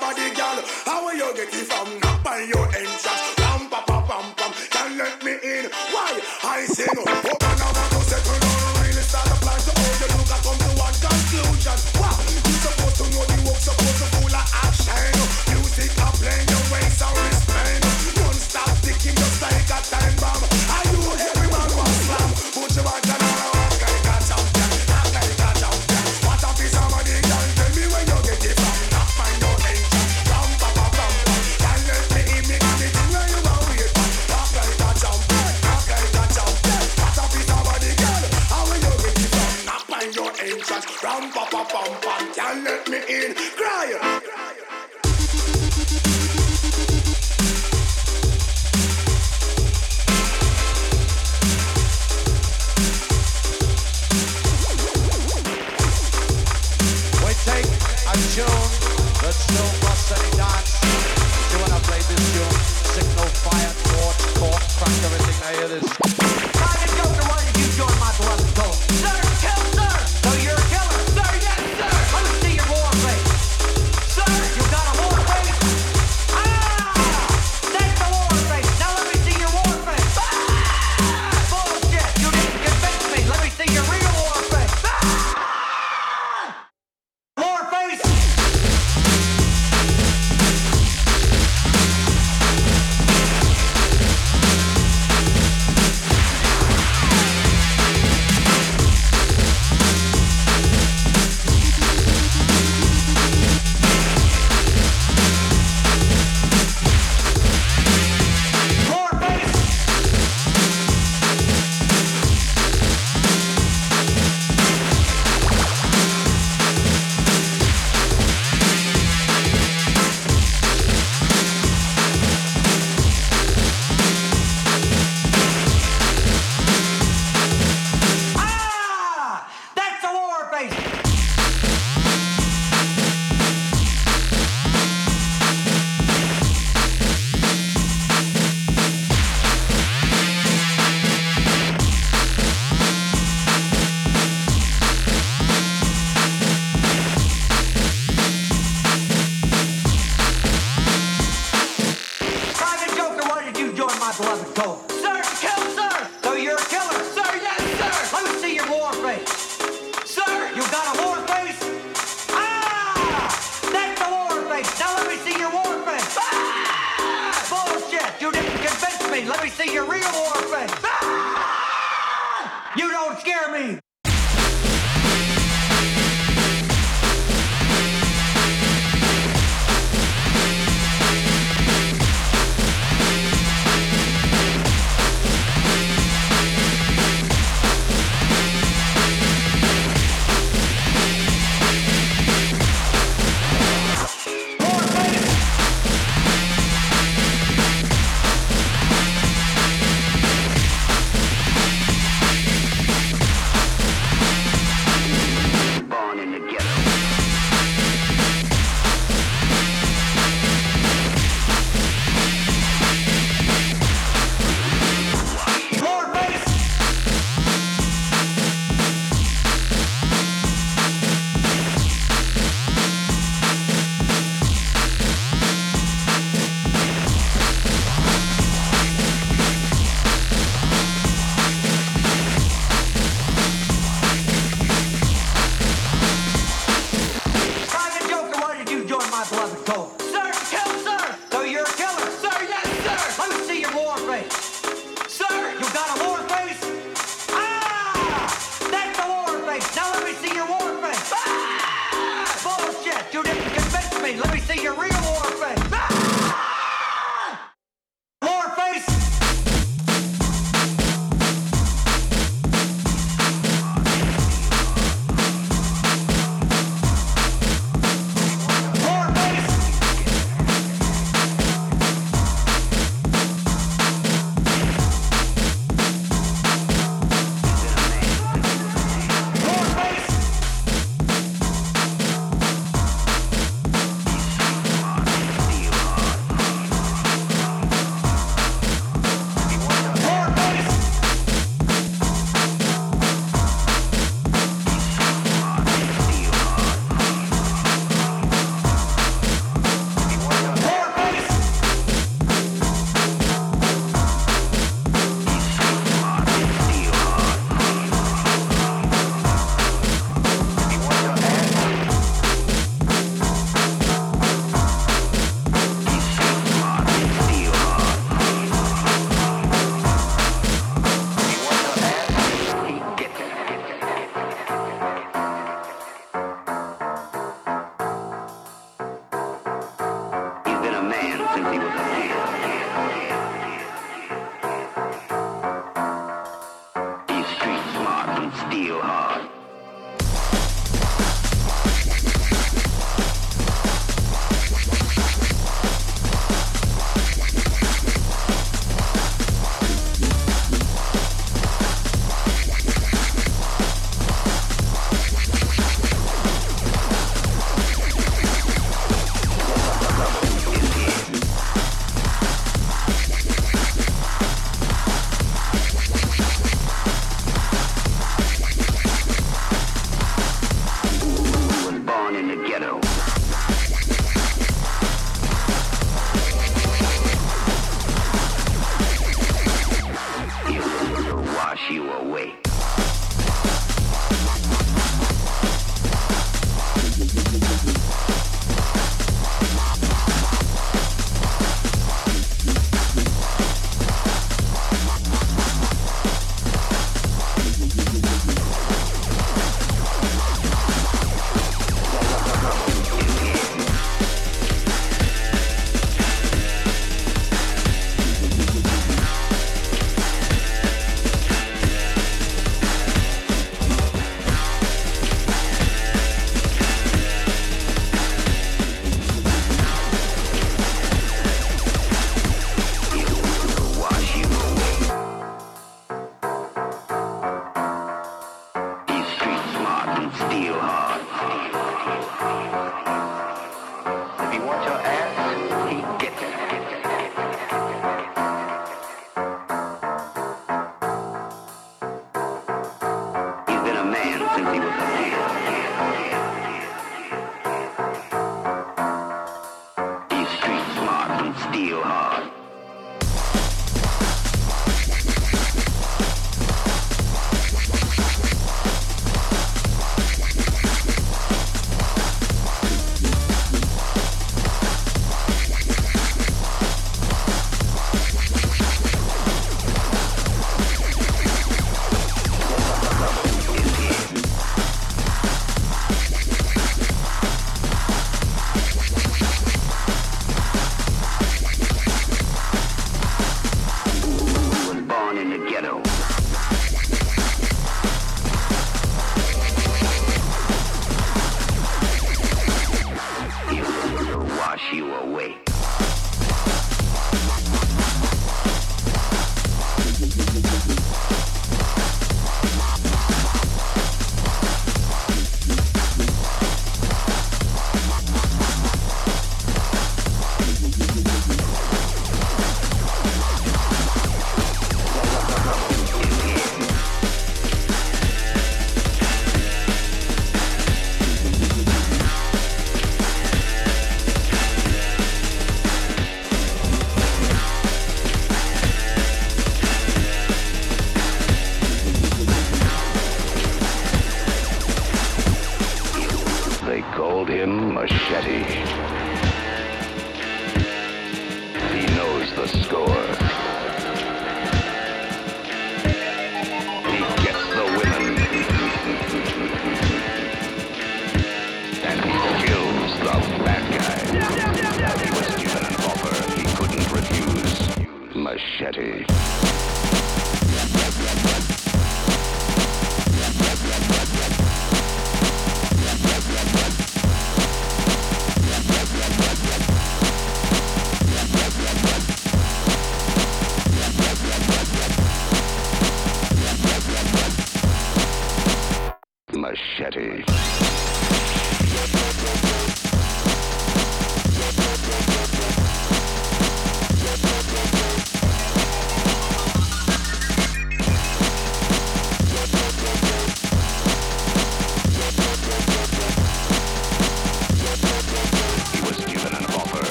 Body, girl, how will you get it from?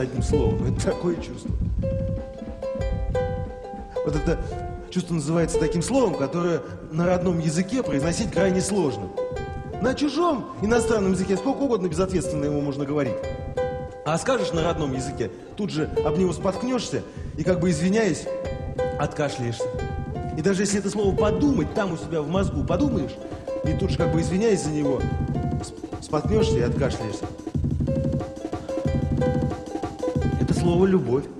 описаться одним словом. Это такое чувство. Вот это чувство называется таким словом, которое на родном языке произносить крайне сложно. На чужом иностранном языке сколько угодно безответственно его можно говорить. А скажешь на родном языке, тут же об него споткнешься и, как бы извиняясь, откашляешься. И даже если это слово «подумать» там у себя в мозгу подумаешь, и тут же, как бы извиняясь за него, споткнешься и откашляешься. слово «любовь».